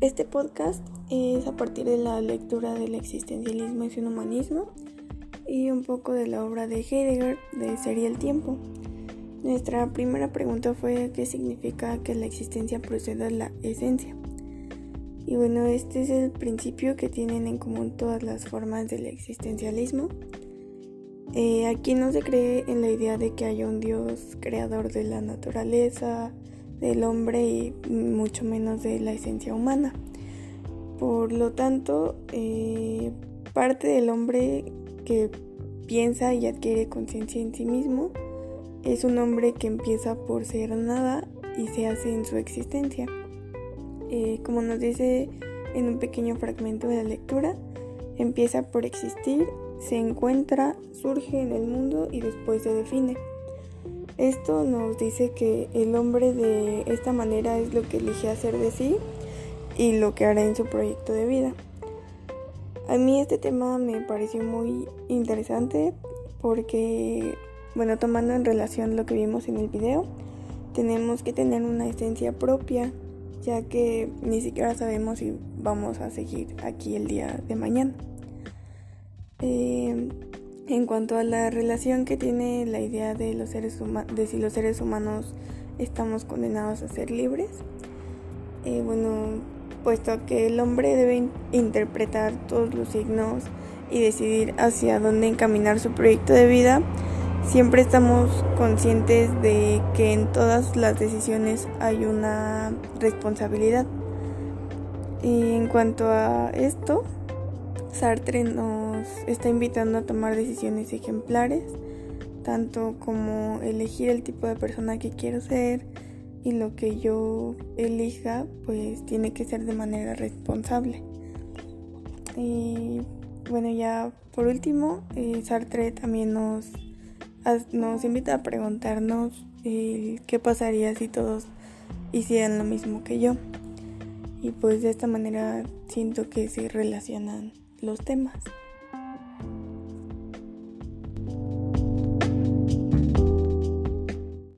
este podcast es a partir de la lectura del existencialismo y un humanismo y un poco de la obra de Heidegger de Sería el tiempo. Nuestra primera pregunta fue qué significa que la existencia proceda de la esencia. Y bueno, este es el principio que tienen en común todas las formas del existencialismo. Eh, aquí no se cree en la idea de que haya un Dios creador de la naturaleza, del hombre y mucho menos de la esencia humana. Por lo tanto, eh, parte del hombre que piensa y adquiere conciencia en sí mismo es un hombre que empieza por ser nada y se hace en su existencia. Eh, como nos dice en un pequeño fragmento de la lectura, empieza por existir, se encuentra, surge en el mundo y después se define. Esto nos dice que el hombre de esta manera es lo que elige hacer de sí y lo que hará en su proyecto de vida. A mí este tema me pareció muy interesante porque, bueno, tomando en relación lo que vimos en el video, tenemos que tener una esencia propia, ya que ni siquiera sabemos si vamos a seguir aquí el día de mañana. Eh, en cuanto a la relación que tiene la idea de, los seres de si los seres humanos estamos condenados a ser libres, eh, bueno, puesto que el hombre debe interpretar todos los signos y decidir hacia dónde encaminar su proyecto de vida, siempre estamos conscientes de que en todas las decisiones hay una responsabilidad. Y en cuanto a esto, Sartre nos está invitando a tomar decisiones ejemplares, tanto como elegir el tipo de persona que quiero ser y lo que yo elija pues tiene que ser de manera responsable. Y bueno, ya por último, eh, Sartre también nos, nos invita a preguntarnos qué pasaría si todos hicieran lo mismo que yo. Y pues de esta manera siento que se relacionan los temas.